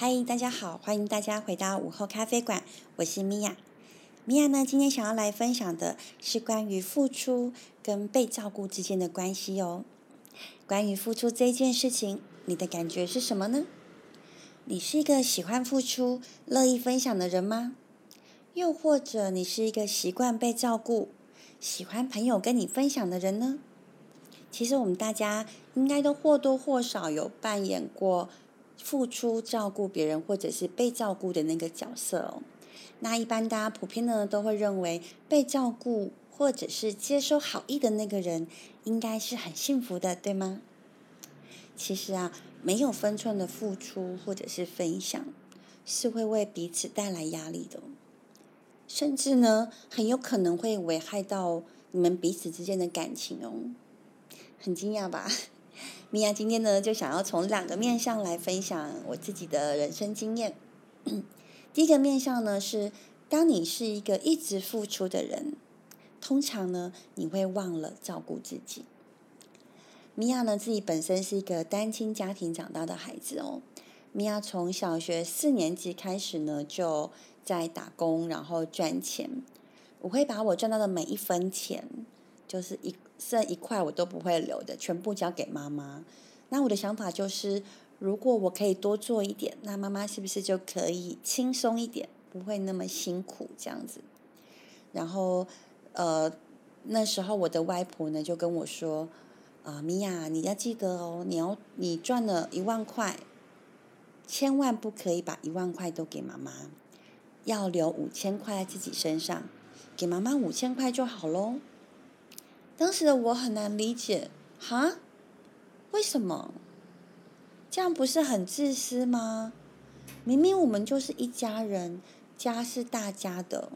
嗨，大家好，欢迎大家回到午后咖啡馆，我是米娅。米娅呢，今天想要来分享的是关于付出跟被照顾之间的关系哦。关于付出这件事情，你的感觉是什么呢？你是一个喜欢付出、乐意分享的人吗？又或者你是一个习惯被照顾、喜欢朋友跟你分享的人呢？其实我们大家应该都或多或少有扮演过付出、照顾别人，或者是被照顾的那个角色哦。那一般大家普遍呢都会认为被照顾或者是接收好意的那个人应该是很幸福的，对吗？其实啊，没有分寸的付出或者是分享，是会为彼此带来压力的，甚至呢，很有可能会危害到你们彼此之间的感情哦。很惊讶吧？米娅今天呢，就想要从两个面向来分享我自己的人生经验。第一个面向呢是，当你是一个一直付出的人，通常呢你会忘了照顾自己。米娅呢自己本身是一个单亲家庭长大的孩子哦。米娅从小学四年级开始呢就在打工，然后赚钱。我会把我赚到的每一分钱，就是一剩一块我都不会留的，全部交给妈妈。那我的想法就是。如果我可以多做一点，那妈妈是不是就可以轻松一点，不会那么辛苦这样子？然后，呃，那时候我的外婆呢就跟我说：“啊，米娅，你要记得哦，你要你赚了一万块，千万不可以把一万块都给妈妈，要留五千块在自己身上，给妈妈五千块就好喽。”当时的我很难理解，哈？为什么？这样不是很自私吗？明明我们就是一家人，家是大家的。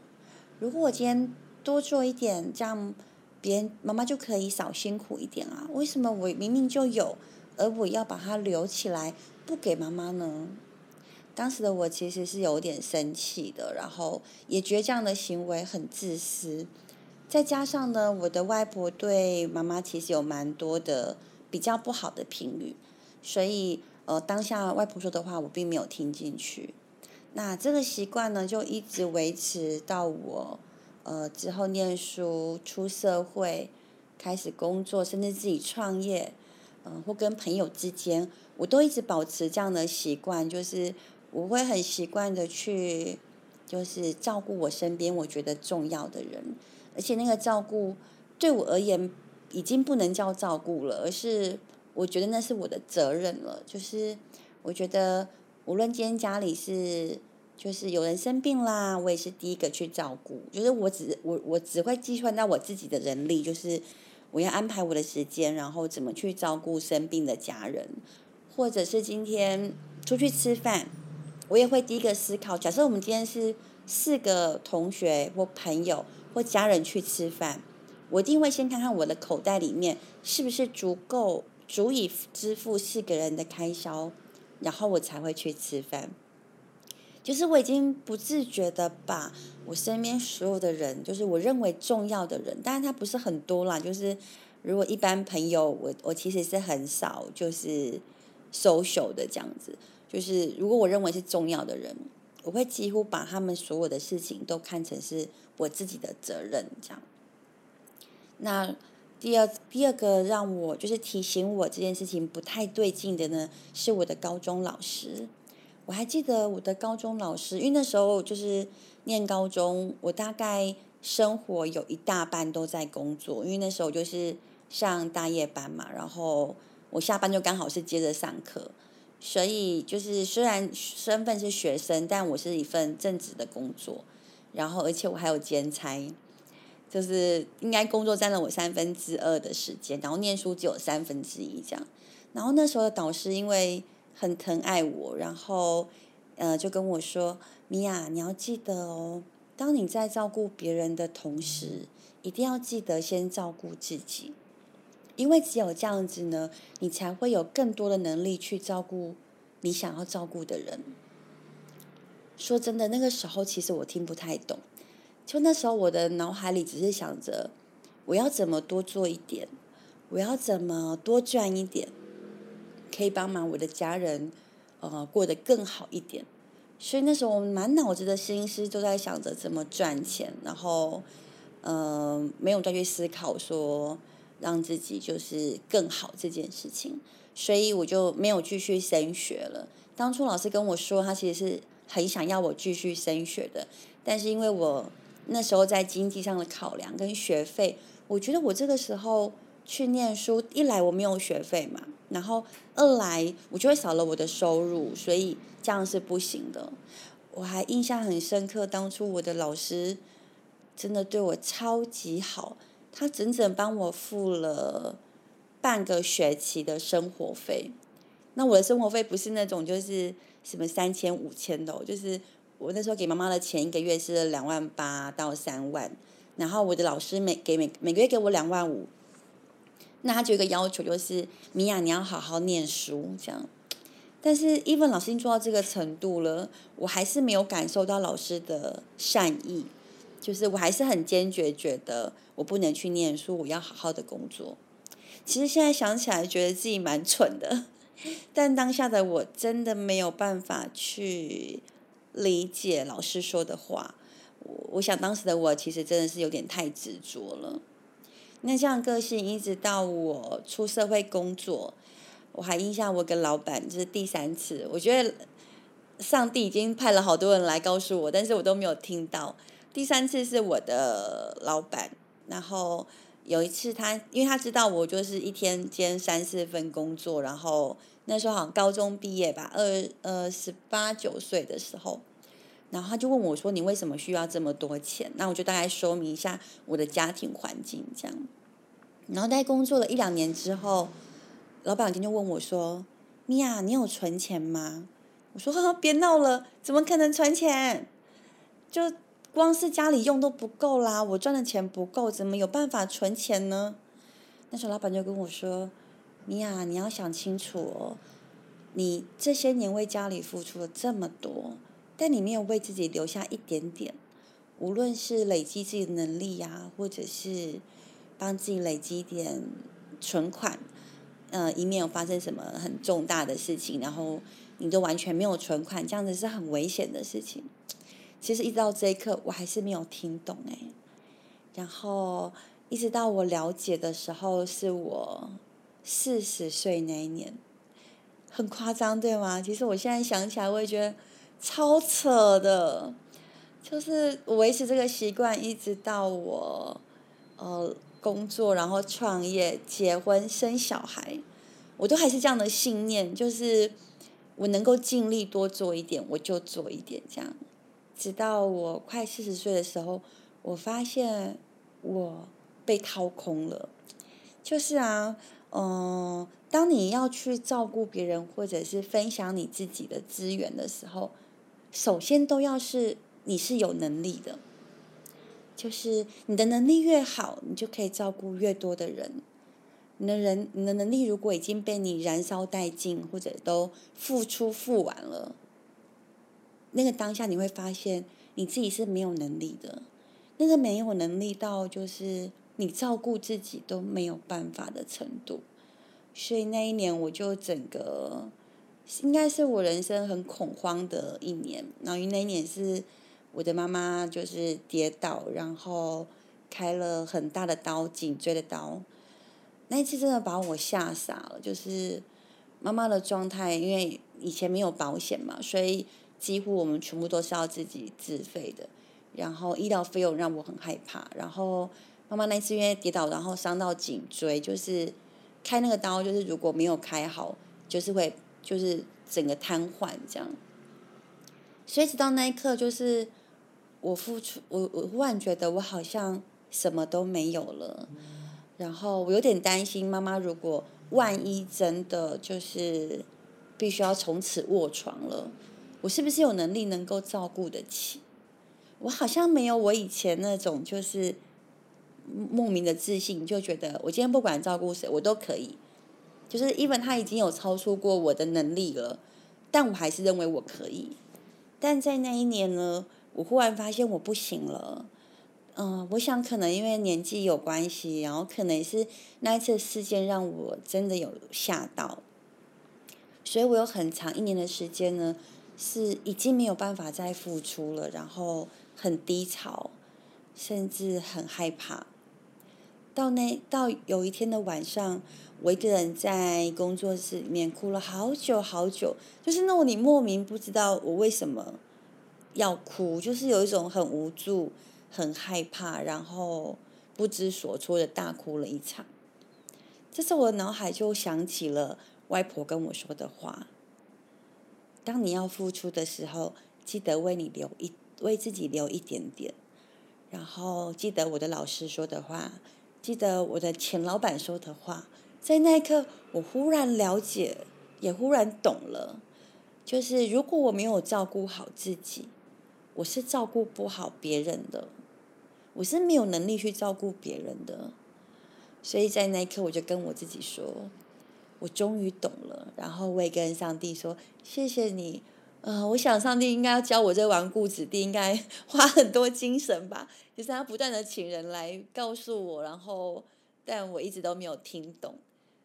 如果我今天多做一点，这样别人妈妈就可以少辛苦一点啊？为什么我明明就有，而我要把它留起来不给妈妈呢？当时的我其实是有点生气的，然后也觉得这样的行为很自私。再加上呢，我的外婆对妈妈其实有蛮多的比较不好的评语。所以，呃，当下外婆说的话，我并没有听进去。那这个习惯呢，就一直维持到我，呃，之后念书、出社会、开始工作，甚至自己创业，嗯，或跟朋友之间，我都一直保持这样的习惯，就是我会很习惯的去，就是照顾我身边我觉得重要的人，而且那个照顾对我而言，已经不能叫照顾了，而是。我觉得那是我的责任了，就是我觉得无论今天家里是就是有人生病啦，我也是第一个去照顾。就是我只我我只会计算到我自己的人力，就是我要安排我的时间，然后怎么去照顾生病的家人，或者是今天出去吃饭，我也会第一个思考。假设我们今天是四个同学或朋友或家人去吃饭，我一定会先看看我的口袋里面是不是足够。足以支付四个人的开销，然后我才会去吃饭。就是我已经不自觉的把我身边所有的人，就是我认为重要的人，当然他不是很多啦。就是如果一般朋友，我我其实是很少就是 social 的这样子。就是如果我认为是重要的人，我会几乎把他们所有的事情都看成是我自己的责任这样。那。第二第二个让我就是提醒我这件事情不太对劲的呢，是我的高中老师。我还记得我的高中老师，因为那时候就是念高中，我大概生活有一大半都在工作，因为那时候就是上大夜班嘛，然后我下班就刚好是接着上课，所以就是虽然身份是学生，但我是一份正职的工作，然后而且我还有兼差。就是应该工作占了我三分之二的时间，然后念书只有三分之一这样。然后那时候的导师因为很疼爱我，然后呃就跟我说：“米娅，你要记得哦，当你在照顾别人的同时，一定要记得先照顾自己，因为只有这样子呢，你才会有更多的能力去照顾你想要照顾的人。”说真的，那个时候其实我听不太懂。就那时候，我的脑海里只是想着，我要怎么多做一点，我要怎么多赚一点，可以帮忙我的家人，呃过得更好一点。所以那时候我满脑子的心思都在想着怎么赚钱，然后，呃，没有再去思考说让自己就是更好这件事情，所以我就没有继续升学了。当初老师跟我说，他其实是很想要我继续升学的，但是因为我那时候在经济上的考量跟学费，我觉得我这个时候去念书，一来我没有学费嘛，然后二来我就会少了我的收入，所以。这样是不行的。我还印象很深刻，当初我的老师真的对我超级好，他整整帮我付了半个学期的生活费。那我的生活费不是那种就是什么三千五千的，就是我那时候给妈妈的钱一个月是两万八到三万，然后我的老师每给每每个月给我两万五，那他就有个要求就是米娅你要好好念书这样。但是，even 老师已经做到这个程度了，我还是没有感受到老师的善意，就是我还是很坚决，觉得我不能去念书，我要好好的工作。其实现在想起来，觉得自己蛮蠢的，但当下的我真的没有办法去理解老师说的话。我我想当时的我其实真的是有点太执着了。那这样个性，一直到我出社会工作。我还印象，我跟老板就是第三次，我觉得上帝已经派了好多人来告诉我，但是我都没有听到。第三次是我的老板，然后有一次他，因为他知道我就是一天兼三四份工作，然后那时候好像高中毕业吧，二呃十八九岁的时候，然后他就问我说：“你为什么需要这么多钱？”那我就大概说明一下我的家庭环境这样。然后在工作了一两年之后。老板今天就问我说：“米娅，你有存钱吗？”我说：“呵呵，别闹了，怎么可能存钱？就光是家里用都不够啦，我赚的钱不够，怎么有办法存钱呢？”那时候老板就跟我说：“米娅，你要想清楚哦，你这些年为家里付出了这么多，但你没有为自己留下一点点，无论是累积自己的能力呀，或者是帮自己累积一点存款。”呃，以免有发生什么很重大的事情，然后你都完全没有存款，这样子是很危险的事情。其实一直到这一刻，我还是没有听懂哎。然后一直到我了解的时候，是我四十岁那一年，很夸张对吗？其实我现在想起来，我也觉得超扯的。就是维持这个习惯，一直到我呃。工作，然后创业、结婚、生小孩，我都还是这样的信念，就是我能够尽力多做一点，我就做一点这样。直到我快四十岁的时候，我发现我被掏空了。就是啊，嗯，当你要去照顾别人，或者是分享你自己的资源的时候，首先都要是你是有能力的。就是你的能力越好，你就可以照顾越多的人。你的人，你的能力如果已经被你燃烧殆尽，或者都付出付完了，那个当下你会发现你自己是没有能力的。那个没有能力到就是你照顾自己都没有办法的程度。所以那一年我就整个应该是我人生很恐慌的一年。然后那一年是。我的妈妈就是跌倒，然后开了很大的刀，颈椎的刀。那一次真的把我吓傻了，就是妈妈的状态，因为以前没有保险嘛，所以几乎我们全部都是要自己自费的。然后医疗费用让我很害怕。然后妈妈那次因为跌倒，然后伤到颈椎，就是开那个刀，就是如果没有开好，就是会就是整个瘫痪这样。所以直到那一刻，就是。我付出，我我忽然觉得我好像什么都没有了，然后我有点担心妈妈，如果万一真的就是必须要从此卧床了，我是不是有能力能够照顾得起？我好像没有我以前那种就是莫名的自信，就觉得我今天不管照顾谁，我都可以。就是 even 他已经有超出过我的能力了，但我还是认为我可以。但在那一年呢？我忽然发现我不行了，嗯，我想可能因为年纪有关系，然后可能是那一次事件让我真的有吓到，所以我有很长一年的时间呢，是已经没有办法再付出了，然后很低潮，甚至很害怕。到那到有一天的晚上，我一个人在工作室里面哭了好久好久，就是那种你莫名不知道我为什么要哭，就是有一种很无助、很害怕，然后不知所措的大哭了一场。这时候我的脑海就想起了外婆跟我说的话：，当你要付出的时候，记得为你留一为自己留一点点，然后记得我的老师说的话。记得我的前老板说的话，在那一刻，我忽然了解，也忽然懂了，就是如果我没有照顾好自己，我是照顾不好别人的，我是没有能力去照顾别人的。所以在那一刻，我就跟我自己说，我终于懂了。然后我也跟上帝说，谢谢你。呃，我想上帝应该要教我这顽固子弟，应该花很多精神吧。就是他不断的请人来告诉我，然后但我一直都没有听懂。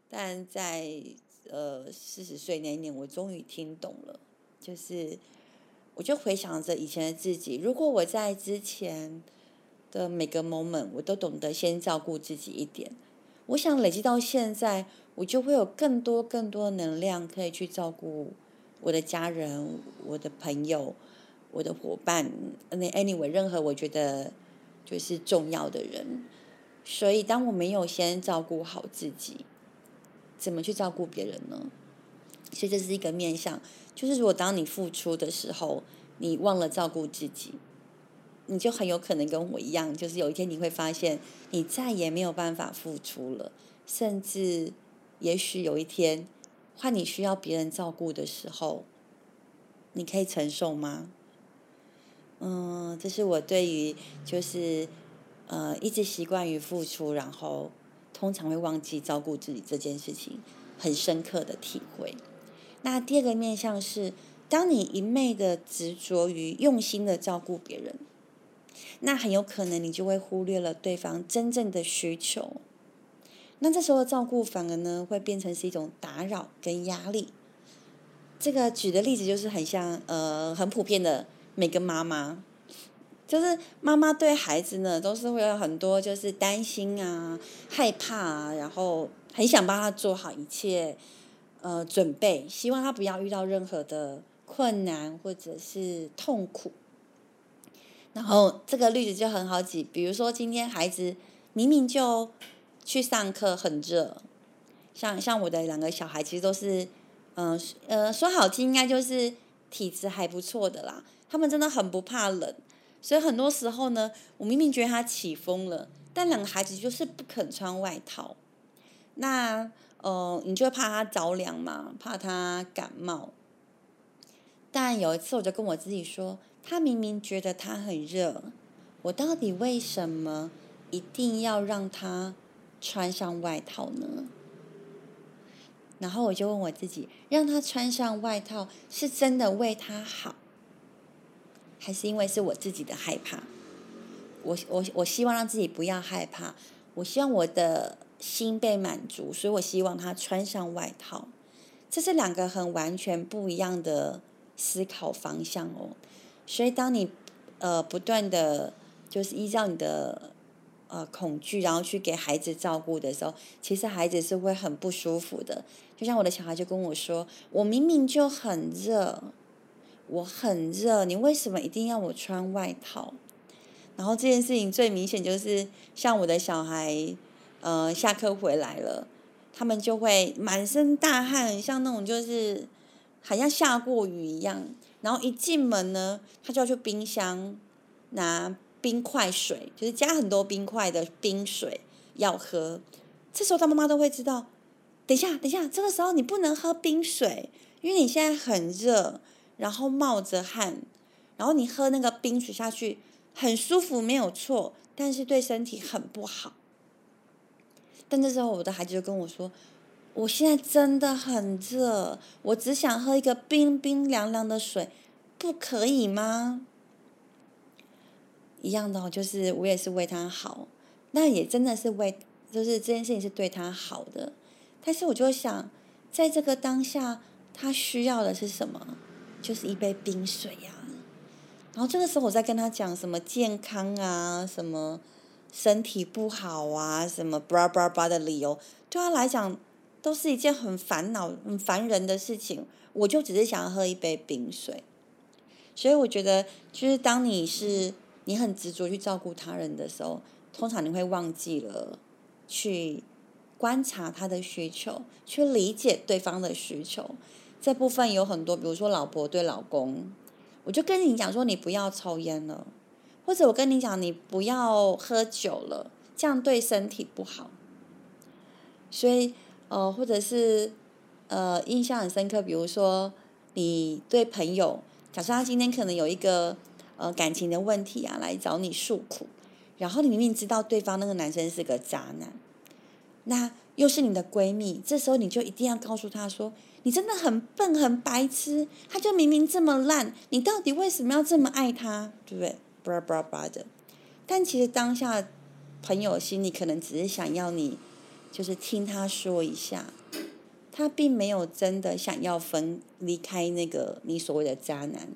但在呃四十岁那一年，我终于听懂了。就是我就回想着以前的自己，如果我在之前的每个 moment 我都懂得先照顾自己一点，我想累积到现在，我就会有更多更多能量可以去照顾。我的家人、我的朋友、我的伙伴，那 anyway，任何我觉得就是重要的人。所以，当我没有先照顾好自己，怎么去照顾别人呢？所以这是一个面向，就是如果当你付出的时候，你忘了照顾自己，你就很有可能跟我一样，就是有一天你会发现，你再也没有办法付出了，甚至也许有一天。换你需要别人照顾的时候，你可以承受吗？嗯，这是我对于就是呃一直习惯于付出，然后通常会忘记照顾自己这件事情很深刻的体会。那第二个面向是，当你一昧的执着于用心的照顾别人，那很有可能你就会忽略了对方真正的需求。那这时候的照顾反而呢会变成是一种打扰跟压力。这个举的例子就是很像呃很普遍的每个妈妈，就是妈妈对孩子呢都是会有很多就是担心啊、害怕啊，然后很想帮他做好一切呃准备，希望他不要遇到任何的困难或者是痛苦。然后这个例子就很好举，比如说今天孩子明明就。去上课很热，像像我的两个小孩其实都是，嗯呃说好听应该就是体质还不错的啦，他们真的很不怕冷，所以很多时候呢，我明明觉得他起风了，但两个孩子就是不肯穿外套，那呃你就怕他着凉嘛，怕他感冒，但有一次我就跟我自己说，他明明觉得他很热，我到底为什么一定要让他？穿上外套呢？然后我就问我自己：让他穿上外套是真的为他好，还是因为是我自己的害怕？我我我希望让自己不要害怕，我希望我的心被满足，所以我希望他穿上外套。这是两个很完全不一样的思考方向哦。所以当你呃不断的就是依照你的。呃，恐惧，然后去给孩子照顾的时候，其实孩子是会很不舒服的。就像我的小孩就跟我说：“我明明就很热，我很热，你为什么一定要我穿外套？”然后这件事情最明显就是，像我的小孩，呃，下课回来了，他们就会满身大汗，像那种就是好像下过雨一样。然后一进门呢，他就要去冰箱拿。冰块水就是加很多冰块的冰水要喝，这时候他妈妈都会知道，等一下，等一下，这个时候你不能喝冰水，因为你现在很热，然后冒着汗，然后你喝那个冰水下去很舒服没有错，但是对身体很不好。但这时候我的孩子就跟我说，我现在真的很热，我只想喝一个冰冰凉凉的水，不可以吗？一样的，就是我也是为他好，那也真的是为，就是这件事情是对他好的。但是我就想，在这个当下，他需要的是什么？就是一杯冰水呀。然后这个时候我在跟他讲什么健康啊，什么身体不好啊，什么 bra bra bra 的理由，对他来讲都是一件很烦恼、很烦人的事情。我就只是想要喝一杯冰水。所以我觉得，就是当你是你很执着去照顾他人的时候，通常你会忘记了去观察他的需求，去理解对方的需求。这部分有很多，比如说老婆对老公，我就跟你讲说，你不要抽烟了，或者我跟你讲，你不要喝酒了，这样对身体不好。所以，呃，或者是呃，印象很深刻，比如说你对朋友。假设他今天可能有一个呃感情的问题啊，来找你诉苦，然后你明明知道对方那个男生是个渣男，那又是你的闺蜜，这时候你就一定要告诉他说，你真的很笨很白痴，他就明明这么烂，你到底为什么要这么爱他，对不对？巴拉巴拉巴的，但其实当下朋友心里可能只是想要你，就是听他说一下。他并没有真的想要分离开那个你所谓的渣男，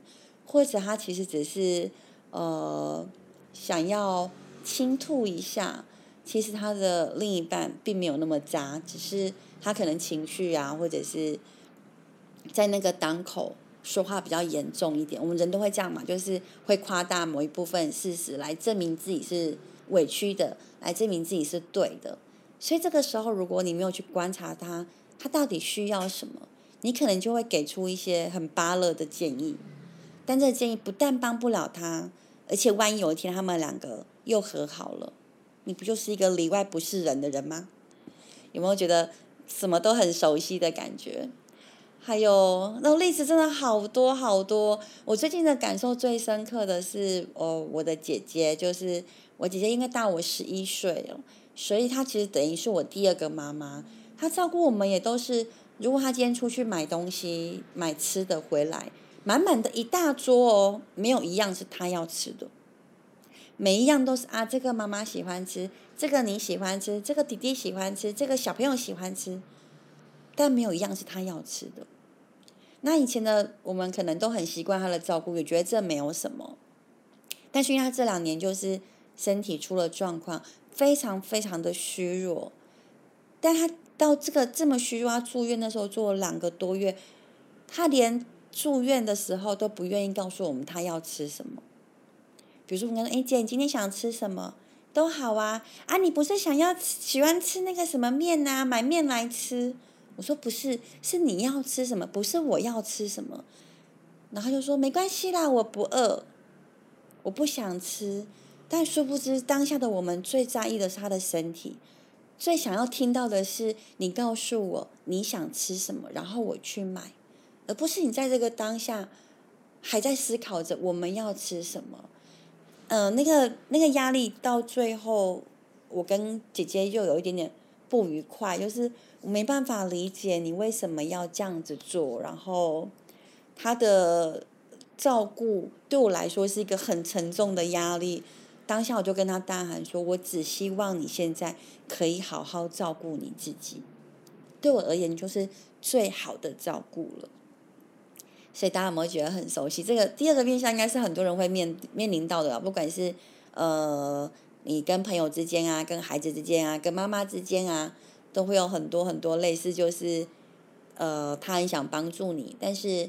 或者他其实只是呃想要倾吐一下，其实他的另一半并没有那么渣，只是他可能情绪啊，或者是在那个当口说话比较严重一点。我们人都会这样嘛，就是会夸大某一部分事实来证明自己是委屈的，来证明自己是对的。所以这个时候，如果你没有去观察他。他到底需要什么？你可能就会给出一些很巴乐的建议，但这个建议不但帮不了他，而且万一有一天他们两个又和好了，你不就是一个里外不是人的人吗？有没有觉得什么都很熟悉的感觉？还有那例子真的好多好多。我最近的感受最深刻的是，哦，我的姐姐，就是我姐姐，应该大我十一岁了，所以她其实等于是我第二个妈妈。她照顾我们也都是，如果她今天出去买东西、买吃的回来，满满的一大桌哦，没有一样是他要吃的，每一样都是啊，这个妈妈喜欢吃，这个你喜欢吃，这个弟弟喜欢吃，这个小朋友喜欢吃，但没有一样是他要吃的。那以前的我们可能都很习惯他的照顾，也觉得这没有什么，但是因为他这两年就是身体出了状况，非常非常的虚弱，但他。到这个这么虚弱，他住院的时候住了两个多月，他连住院的时候都不愿意告诉我们他要吃什么。比如说我跟他说：“哎姐，你今天想吃什么？都好啊。啊，你不是想要喜欢吃那个什么面呐？买面来吃。”我说：“不是，是你要吃什么，不是我要吃什么。”然后就说：“没关系啦，我不饿，我不想吃。”但殊不知，当下的我们最在意的是他的身体。最想要听到的是你告诉我你想吃什么，然后我去买，而不是你在这个当下还在思考着我们要吃什么。嗯，那个那个压力到最后，我跟姐姐又有一点点不愉快，就是我没办法理解你为什么要这样子做，然后他的照顾对我来说是一个很沉重的压力。当下我就跟他大喊说：“我只希望你现在可以好好照顾你自己，对我而言就是最好的照顾了。”所以大家有没有觉得很熟悉？这个第二个面向应该是很多人会面面临到的，不管是呃你跟朋友之间啊，跟孩子之间啊，跟妈妈之间啊，都会有很多很多类似，就是呃他很想帮助你，但是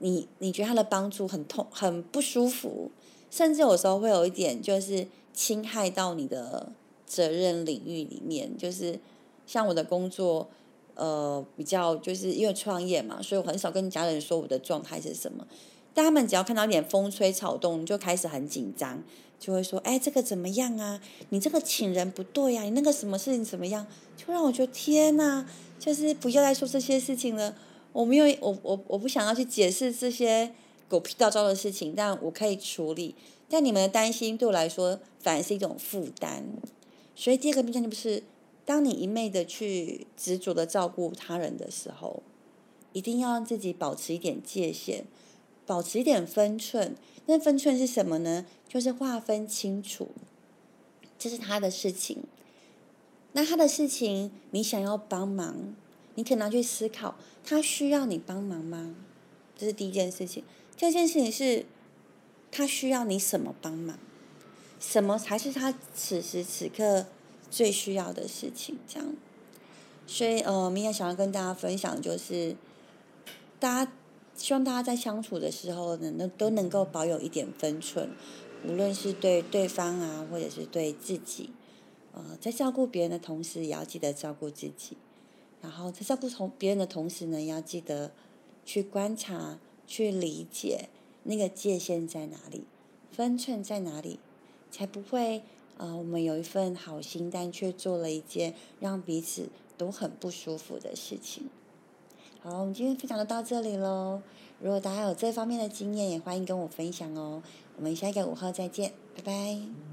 你你觉得他的帮助很痛，很不舒服。甚至有时候会有一点，就是侵害到你的责任领域里面。就是像我的工作，呃，比较就是因为创业嘛，所以我很少跟家人说我的状态是什么。但他们只要看到一点风吹草动，就开始很紧张，就会说：“哎，这个怎么样啊？你这个请人不对呀，你那个什么事情怎么样？”就让我觉得天哪，就是不要再说这些事情了。我没有，我我我不想要去解释这些。狗屁倒招的事情，但我可以处理。但你们的担心对我来说，反而是一种负担。所以第二个面向就不是，当你一昧的去执着的照顾他人的时候，一定要让自己保持一点界限，保持一点分寸。那分寸是什么呢？就是划分清楚，这是他的事情。那他的事情，你想要帮忙，你可能要去思考，他需要你帮忙吗？这是第一件事情。第二件事情是，他需要你什么帮忙？什么才是他此时此刻最需要的事情？这样。所以，呃，明天想要跟大家分享，就是大家希望大家在相处的时候呢，能都能够保有一点分寸，无论是对对方啊，或者是对自己，呃，在照顾别人的同时，也要记得照顾自己。然后在照顾同别人的同时呢，要记得去观察、去理解那个界限在哪里，分寸在哪里，才不会呃，我们有一份好心，但却做了一件让彼此。都很不舒服的事情。好，我们今天分享就到这里喽。如果大家有这方面的经验，也欢迎跟我分享哦。我们下一个午后再见，拜拜。